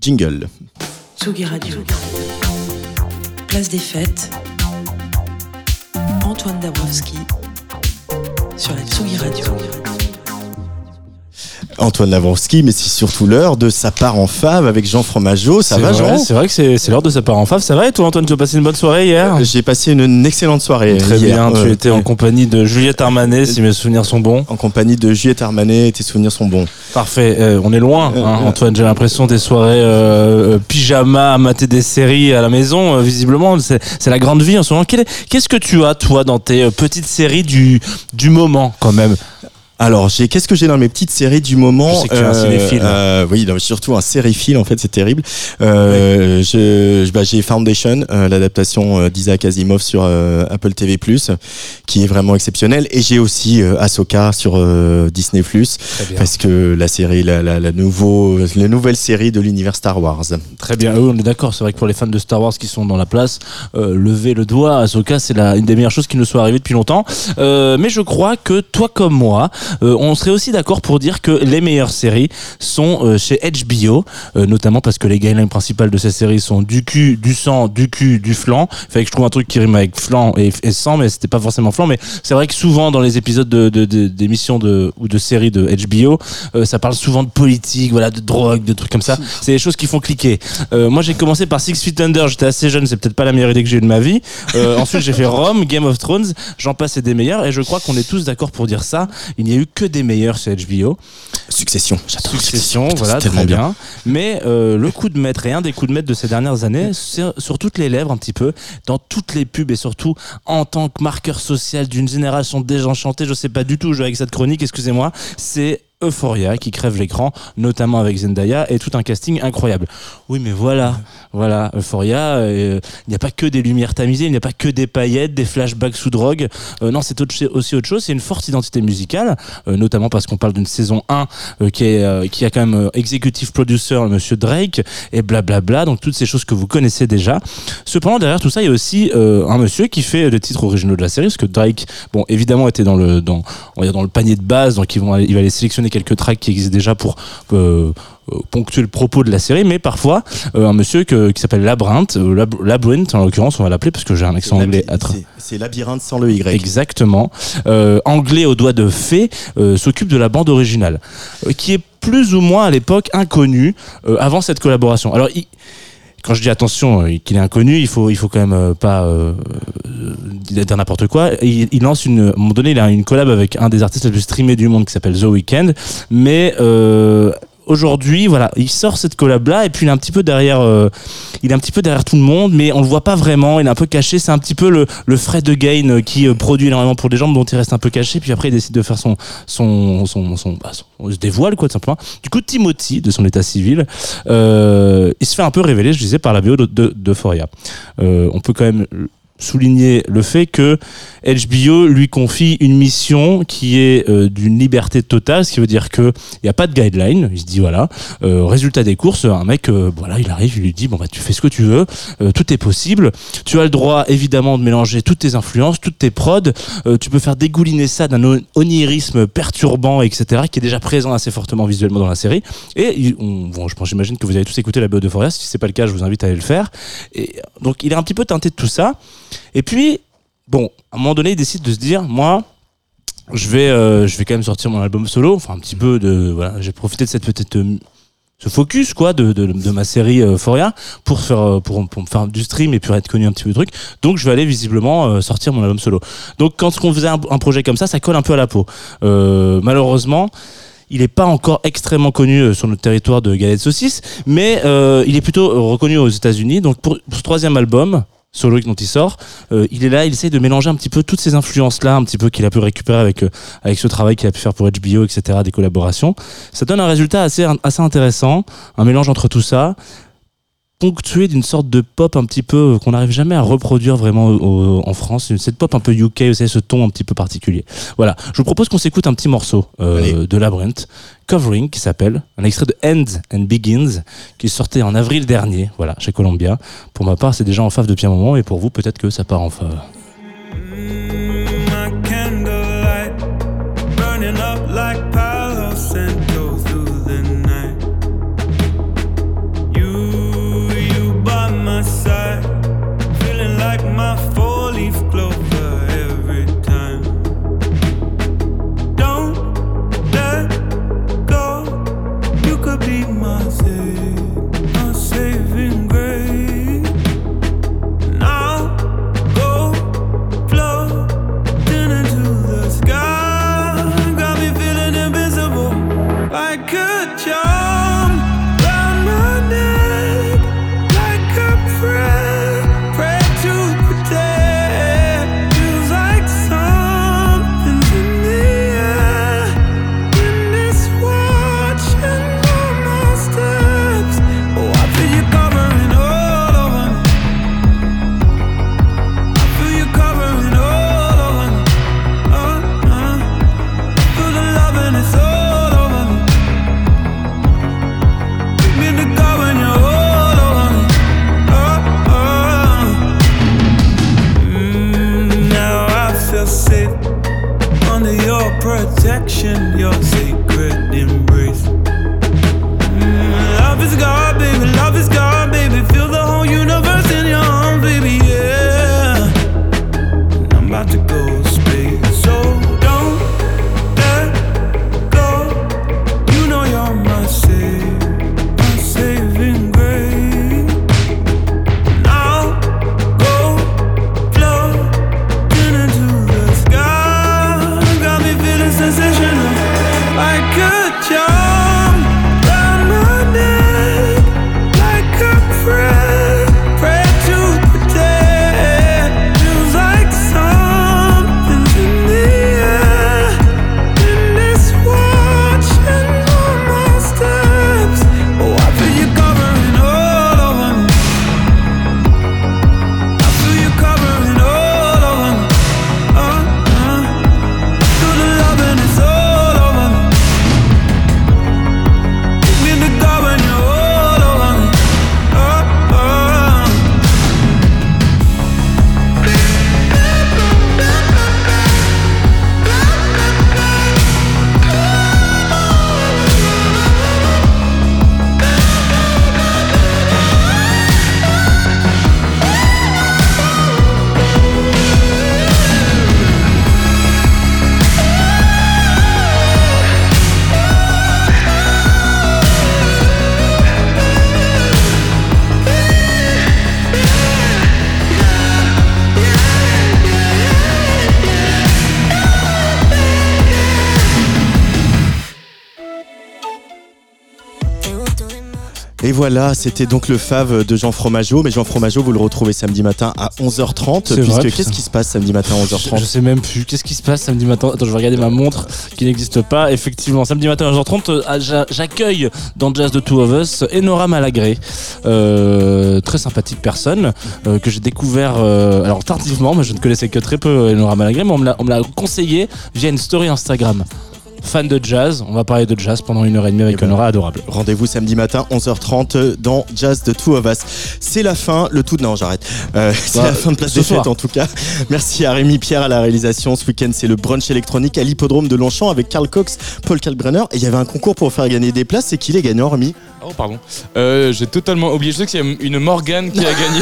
Jingle. Tsugi Radio. Place des fêtes. Antoine Dabrowski sur la Tsugi Radio. Antoine Lavrowski, mais c'est surtout l'heure de sa part en fave avec Jean Fromageau. Ça va, vrai, Jean? C'est vrai que c'est l'heure de sa part en fave. Ça va et toi, Antoine, tu as passé une bonne soirée hier? J'ai passé une, une excellente soirée. Très hier. bien, tu Euh, étais en ouais. compagnie de Juliette Armanet, si mes souvenirs sont bons. en compagnie de Juliette Armanet, tes souvenirs sont bons. Parfait, euh, on est loin, Euh, hein, euh. Antoine. J'ai l'impression des soirées euh, euh, pyjama, à mater des séries à la maison. euh, visiblement, c'est la grande vie en ce moment. Qu'est-ce que tu as, toi, dans tes euh, petites séries du, du moment, quand même? Alors, j'ai qu'est-ce que j'ai dans mes petites séries du moment Je sais que tu es un cinéphile. euh, Oui, non, surtout un sériephile en fait, c'est terrible. Euh, je, je- bah, j'ai Foundation, euh, l'adaptation euh, d'Isaac Asimov sur euh, Apple TV+, qui est vraiment exceptionnelle, et j'ai aussi euh, Ahsoka sur euh, Disney+, parce que la série, la, la, la nouveau, la nouvelle série de l'univers Star Wars. Très bien, eux, on est d'accord. C'est vrai que pour les fans de Star Wars qui sont dans la place, euh, lever le doigt à Ahsoka, c'est la, une des meilleures choses qui nous soit arrivée depuis longtemps. Euh, mais je crois que toi comme moi, euh, on serait aussi d'accord pour dire que les meilleures séries sont euh, chez HBO, euh, notamment parce que les guidelines principales de ces séries sont du cul, du sang, du cul, du flanc. Il fallait que je trouve un truc qui rime avec flanc et, sang, mais c'était pas forcément flanc. Mais c'est vrai que souvent dans les épisodes de, de, de- d'émissions ou de séries de HBO, ça parle souvent de politique, voilà, de drogue, de trucs comme ça. C'est des choses qui font cliquer. Moi, j'ai commencé par Six Feet Under. J'étais assez jeune, c'est peut-être pas la meilleure idée que j'ai eue de ma vie. Ensuite, j'ai fait Rome, Game of Thrones. J'en passe et des meilleurs. Et je crois qu'on est tous d'accord pour dire ça. A eu que des meilleurs sur HBO. Succession. J'adore Succession, Putain, voilà, très bien. Mais euh, le coup de maître et un des coups de maître de ces dernières années, sur toutes les lèvres un petit peu, dans toutes les pubs et surtout en tant que marqueur social d'une génération désenchantée, je sais pas du tout jouer avec cette chronique, excusez-moi, c'est Euphoria qui crève l'écran, notamment avec Zendaya et tout un casting incroyable. Oui, mais voilà, voilà, Euphoria, euh, il n'y a pas que des lumières tamisées, il n'y a pas que des paillettes, des flashbacks sous drogue. Euh, non, c'est aussi autre chose, c'est une forte identité musicale, euh, notamment parce qu'on parle d'une saison 1 euh, qui, a quand même executive producer Monsieur Drake et blablabla, donc toutes ces choses que vous connaissez déjà. Cependant, derrière tout ça, il y a aussi un monsieur qui fait les titres originaux de la série, parce que Drake, bon, évidemment, était dans le, le panier de base, donc ils vont il va aller sélectionner quelques tracks qui existent déjà pour euh, euh, ponctuer le propos de la série, mais parfois, euh, un monsieur que- qui s'appelle Labyrinth, euh, Lab- Labyrinth en l'occurrence, on va l'appeler parce que j'ai un accent anglais à C'est- labyrinthe sans le Y. Exactement. Anglais au doigt de fée s'occupe de la bande originale, qui est plus ou moins à l'époque inconnue avant cette collaboration. Alors, il- quand je dis attention euh, qu'il est inconnu, il faut il faut quand même euh, pas euh, euh, dire n'importe quoi. Il, lance une, à un moment donné, il a une collab avec un des artistes les plus streamés du monde qui s'appelle The Weeknd, mais euh, aujourd'hui, voilà, il sort cette collab là et puis il est un petit peu derrière, euh, il est un petit peu derrière tout le monde, mais on le voit pas vraiment. Il est un peu caché. C'est un petit peu le, le Fred de Gain euh, qui euh, produit énormément pour des gens dont il reste un peu caché. Puis après, il décide de faire son son son, son, bah, se dévoile quoi tout simplement. Du coup, Timothy de son état civil, il se fait un peu révéler, je disais, par la BO de, de. Euh, on peut quand même souligner le fait que HBO lui confie une mission qui est euh, d'une liberté totale, ce qui veut dire que il y a pas de guideline. Il se dit voilà, euh, résultat des courses, un mec, euh, voilà, il arrive, il lui dit bon bah tu fais ce que tu veux, euh, tout est possible. Tu as le droit évidemment de mélanger toutes tes influences, toutes tes prods. Tu peux faire dégouliner ça d'un on- onirisme perturbant, etc., qui est déjà présent assez fortement visuellement dans la série. Et bon, je pense, j'imagine que vous avez tous écouté la BO de Forest. Si c'est pas le cas, je vous invite à aller le faire. Et donc il est un petit peu teinté de tout ça. Et puis bon, à un moment donné, il décide de se dire moi je vais euh, je vais quand même sortir mon album solo enfin un petit peu de voilà j'ai profité de cette petite euh, ce focus quoi de, de, ma série euh, Euphoria pour faire euh, pour, pour me faire du stream et puis être connu un petit peu de truc. Donc je vais aller visiblement sortir mon album solo. Donc quand on faisait un, projet comme ça ça colle un peu à la peau. Malheureusement il n'est pas encore extrêmement connu sur notre territoire de galette saucisse, mais il est plutôt reconnu aux États-Unis. Donc pour ce troisième album, solo dont il sort, euh, il est là, il essaye de mélanger un petit peu toutes ces influences-là, un petit peu qu'il a pu récupérer avec, euh, avec ce travail qu'il a pu faire pour HBO, etc., des collaborations. Ça donne un résultat assez, assez intéressant, un mélange entre tout ça. Ponctué d'une sorte de pop un petit peu euh, qu'on n'arrive jamais à reproduire vraiment au- au- en France. Cette pop un peu UK, vous savez, ce ton un petit peu particulier. Voilà. Je vous propose qu'on s'écoute un petit morceau euh, de Labyrinth, Covering, qui s'appelle un extrait de End and Begins, qui sorti en avril dernier, voilà, chez Columbia. Pour ma part, c'est déjà en fave depuis un moment, et pour vous, peut-être que ça part en fave. Your sacred embrace. Mm, love is God, voilà, c'était donc le fave de Jean Fromageau. Mais Jean Fromageau, vous le retrouvez samedi matin à 11h30. C'est Puisque qu'est-ce qui se passe samedi matin à Je, 11h30 je sais même plus. Qu'est-ce qui se passe samedi matin Attends, je vais regarder ma montre qui n'existe pas. Effectivement, samedi matin à 11h30, euh, j'a- j'accueille dans Jazz de Two of Us Enora Malagré. Euh, très sympathique personne euh, que j'ai découvert euh, alors tardivement, mais je ne connaissais que très peu Enora Malagré, mais on me l'a conseillé via une story Instagram. Fan de jazz, on va parler de jazz pendant une heure et demie avec Eh ben, Enora, adorable. Rendez-vous samedi matin 11h30 dans Jazz de Two of Us. C'est la fin, le tout non j'arrête. Euh, c'est Bah, la fin de Place ce des Fêtes soir. en tout cas. Merci à Rémi Pierre à la réalisation. Ce week-end c'est le brunch électronique à l'hippodrome de Longchamp avec Karl Cox, Paul Kalbrenner et il y avait un concours pour faire gagner des places. C'est qui les gagnants Rémi? Oh pardon. Euh, J'ai totalement oublié. Je sais qu'il y a une Morgane qui a gagné.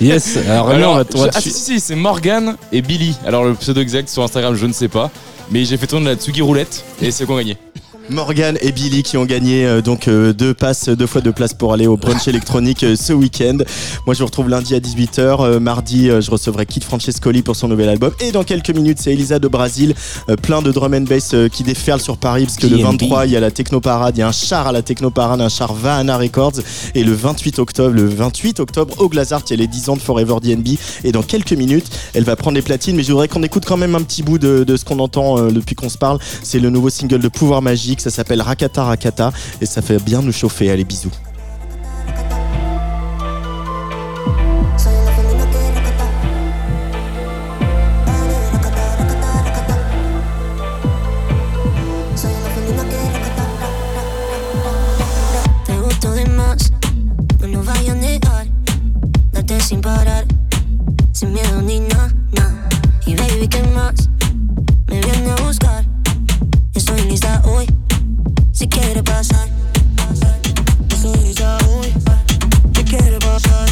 Yes, alors Rémi, on va, on va ah si, si, c'est Morgane et Billy. Alors le pseudo exact sur Instagram, je ne sais pas. Mais j'ai fait tourner la Tsugi roulette et c'est qu'on gagné. Morgan et Billy qui ont gagné euh, donc euh, deux passes, deux fois deux places pour aller au brunch électronique euh, ce week-end. Moi je vous retrouve lundi à 18h. Euh, mardi je recevrai Kit Francescoli pour son nouvel album. Et dans quelques minutes c'est Elisa de Brasil, plein de drum and bass qui déferle sur Paris parce que le TNB. 23 il y a la Technoparade, il y a un char à la Technoparade, un char Vahana Records. Et le 28 octobre, le 28 octobre au Glazart il y a les 10 ans de Forever DNB. Et dans quelques minutes elle va prendre les platines. Mais je voudrais qu'on écoute quand même un petit bout de, de ce qu'on entend depuis qu'on se parle. C'est le nouveau single de Pouvoir Magique, musique, ça s'appelle Rakata Rakata et ça fait bien nous chauffer. Allez, bisous. sin parar, sin miedo ni nada, na. Y baby, ¿qué más? Me viene a buscar. estoy lista hoy. Si quiere pasar, estoy hoy. Si quiere pasar,